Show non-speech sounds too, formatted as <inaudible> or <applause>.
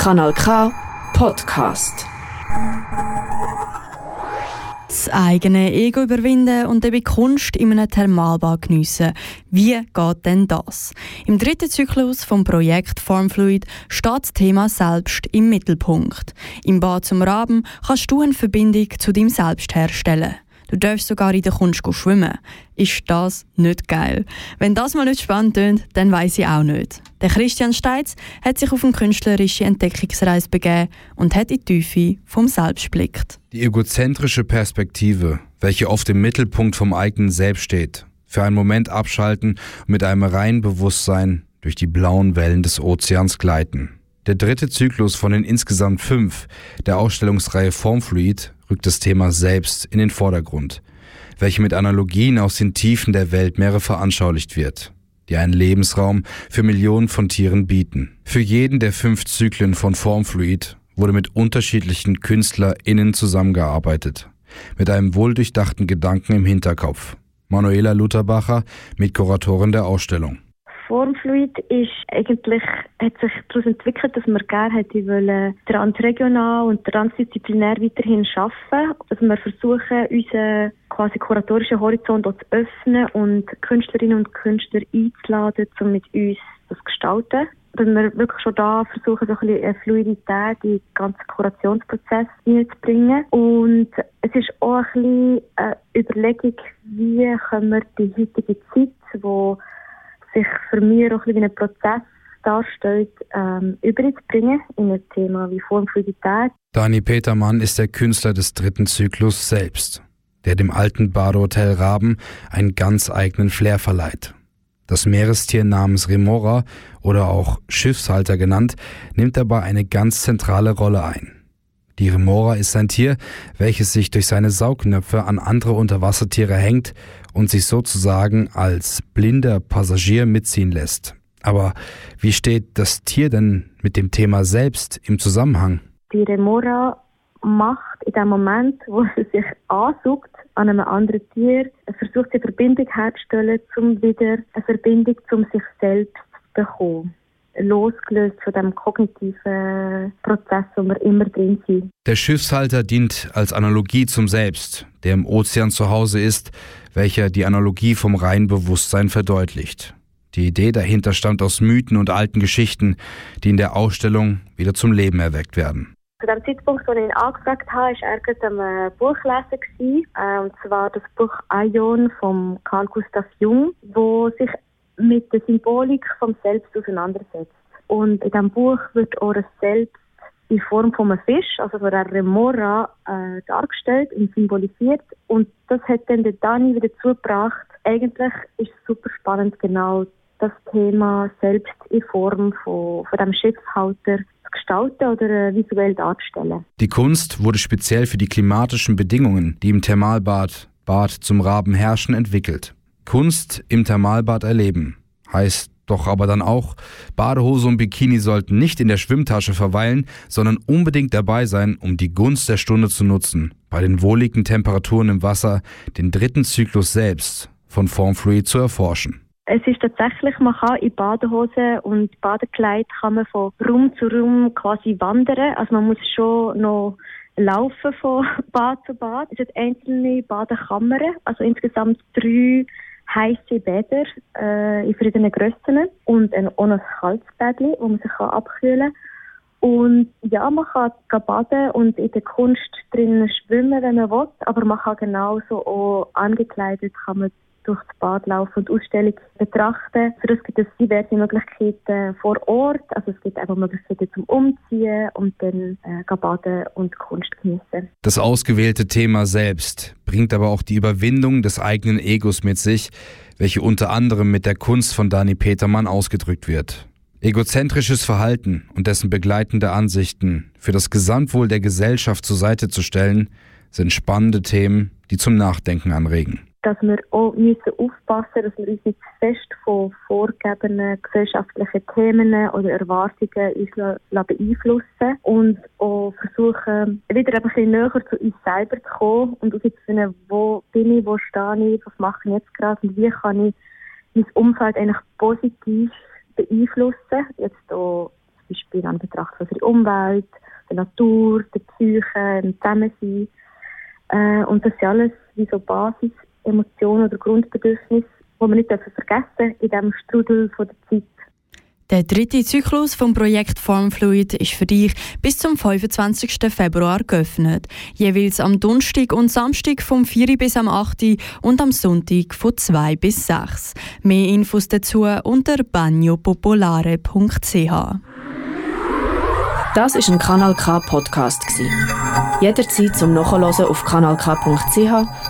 Kanal K Podcast. Das eigene Ego überwinden und eben Kunst in einem Thermalbad geniessen. Wie geht denn das? Im dritten Zyklus vom Projekt Formfluid steht das Thema Selbst im Mittelpunkt. Im Bad zum Raben kannst du eine Verbindung zu deinem Selbst herstellen. Du darfst sogar in der Kunst schwimmen. Ist das nicht geil? Wenn das mal nicht spannend tönt, dann weiß ich auch nicht. Der Christian Steitz hat sich auf eine künstlerische Entdeckungsreise begeben und hat in die Tiefe vom Selbst blickt. Die egozentrische Perspektive, welche oft im Mittelpunkt vom eigenen Selbst steht, für einen Moment abschalten und mit einem reinen Bewusstsein durch die blauen Wellen des Ozeans gleiten. Der dritte Zyklus von den insgesamt fünf der Ausstellungsreihe Formfluid rückt das Thema Selbst in den Vordergrund, welche mit Analogien aus den Tiefen der Welt mehrere veranschaulicht wird, die einen Lebensraum für Millionen von Tieren bieten. Für jeden der fünf Zyklen von Formfluid wurde mit unterschiedlichen KünstlerInnen zusammengearbeitet, mit einem wohldurchdachten Gedanken im Hinterkopf. Manuela Lutherbacher, Mitkuratorin der Ausstellung. Formfluid ist eigentlich, hat sich daraus entwickelt, dass wir gerne hätte wollen, transregional und transdisziplinär weiterhin arbeiten. Dass wir versuchen, unseren quasi kuratorischen Horizont zu öffnen und Künstlerinnen und Künstler einzuladen, um mit uns das zu gestalten. Dass wir wirklich schon da versuchen, so ein bisschen eine Fluidität in den ganzen Kurationsprozess hineinzubringen. Und es ist auch ein bisschen eine Überlegung, wie können wir die heutige Zeit, wo sich für mich auch ein, ein Prozess darstellt, ähm, überzubringen in ein Thema wie Formfluidität. Dani Petermann ist der Künstler des dritten Zyklus selbst, der dem alten Badehotel Raben einen ganz eigenen Flair verleiht. Das Meerestier namens Remora oder auch Schiffshalter genannt, nimmt dabei eine ganz zentrale Rolle ein. Die Remora ist ein Tier, welches sich durch seine Saugnöpfe an andere Unterwassertiere hängt und sich sozusagen als blinder Passagier mitziehen lässt. Aber wie steht das Tier denn mit dem Thema selbst im Zusammenhang? Die Remora macht in dem Moment, wo <laughs> sie sich ansucht an einem anderen Tier, versucht sie Verbindung herzustellen, um wieder eine Verbindung zum sich selbst zu bekommen losgelöst von dem kognitiven Prozess, wo wir immer drin sind. Der Schiffshalter dient als Analogie zum Selbst, der im Ozean zu Hause ist, welcher die Analogie vom reinen Bewusstsein verdeutlicht. Die Idee dahinter stammt aus Mythen und alten Geschichten, die in der Ausstellung wieder zum Leben erweckt werden. Zu dem Zeitpunkt, als ich ihn angefragt habe, war er gerade am Buchlesen. Äh, und zwar das Buch Aion von Carl Gustav Jung, wo sich mit der Symbolik vom Selbst auseinandersetzt. Und in diesem Buch wird auch das Selbst in Form von einem Fisch, also von einer Remora, äh, dargestellt und symbolisiert. Und das hat dann der Dani wieder zugebracht. Eigentlich ist es super spannend, genau das Thema selbst in Form von, von dem Schiffshalter zu gestalten oder äh, visuell darzustellen. Die Kunst wurde speziell für die klimatischen Bedingungen, die im Thermalbad Bad zum Raben herrschen, entwickelt. Kunst im Thermalbad erleben. Heißt doch aber dann auch, Badehose und Bikini sollten nicht in der Schwimmtasche verweilen, sondern unbedingt dabei sein, um die Gunst der Stunde zu nutzen, bei den wohligen Temperaturen im Wasser den dritten Zyklus selbst von Formfluid zu erforschen. Es ist tatsächlich, man kann in Badehose und Badekleid kann man von Raum zu Raum quasi wandern. Also man muss schon noch laufen von <laughs> Bad zu Bad. Es sind einzelne Badekammern, also insgesamt drei heiße Bäder äh, in verschiedenen Grössen und ein, auch ein kaltes Bädchen, wo man sich kann abkühlen kann. Und ja, man kann baden und in der Kunst drinnen schwimmen, wenn man will, aber man kann genauso auch angekleidet kann man durch das Bad laufen und Ausstellung betrachten. Für das gibt es diverse Möglichkeiten vor Ort. Also es gibt einfach Möglichkeiten zum Umziehen und dann äh, baden und Kunst genießen. Das ausgewählte Thema selbst bringt aber auch die Überwindung des eigenen Egos mit sich, welche unter anderem mit der Kunst von Dani Petermann ausgedrückt wird. Egozentrisches Verhalten und dessen begleitende Ansichten für das Gesamtwohl der Gesellschaft zur Seite zu stellen, sind spannende Themen, die zum Nachdenken anregen dass wir auch müssen aufpassen dass wir uns nicht fest von vorgegebenen gesellschaftlichen Themen oder Erwartungen uns beeinflussen und auch versuchen, wieder ein bisschen näher zu uns selber zu kommen und herauszufinden, wo bin ich, wo stehe ich, was mache ich jetzt gerade und wie kann ich mein Umfeld eigentlich positiv beeinflussen. Jetzt auch Beispiel an Betracht der Umwelt, der Natur, der Psyche, dem Zusammensein. Äh, und das sind alles wie so Basis-Emotionen oder Grundbedürfnisse, die man nicht vergessen dürfen in diesem Strudel von der Zeit. Der dritte Zyklus vom Projekt Formfluid ist für dich bis zum 25. Februar geöffnet. Jeweils am Donnerstag und Samstag vom 4 bis am 8 und am Sonntag von 2 bis 6. Mehr Infos dazu unter bagnopopolare.ch. Das ist ein Kanal K Podcast Jederzeit zum Nachhören auf kanalk.ch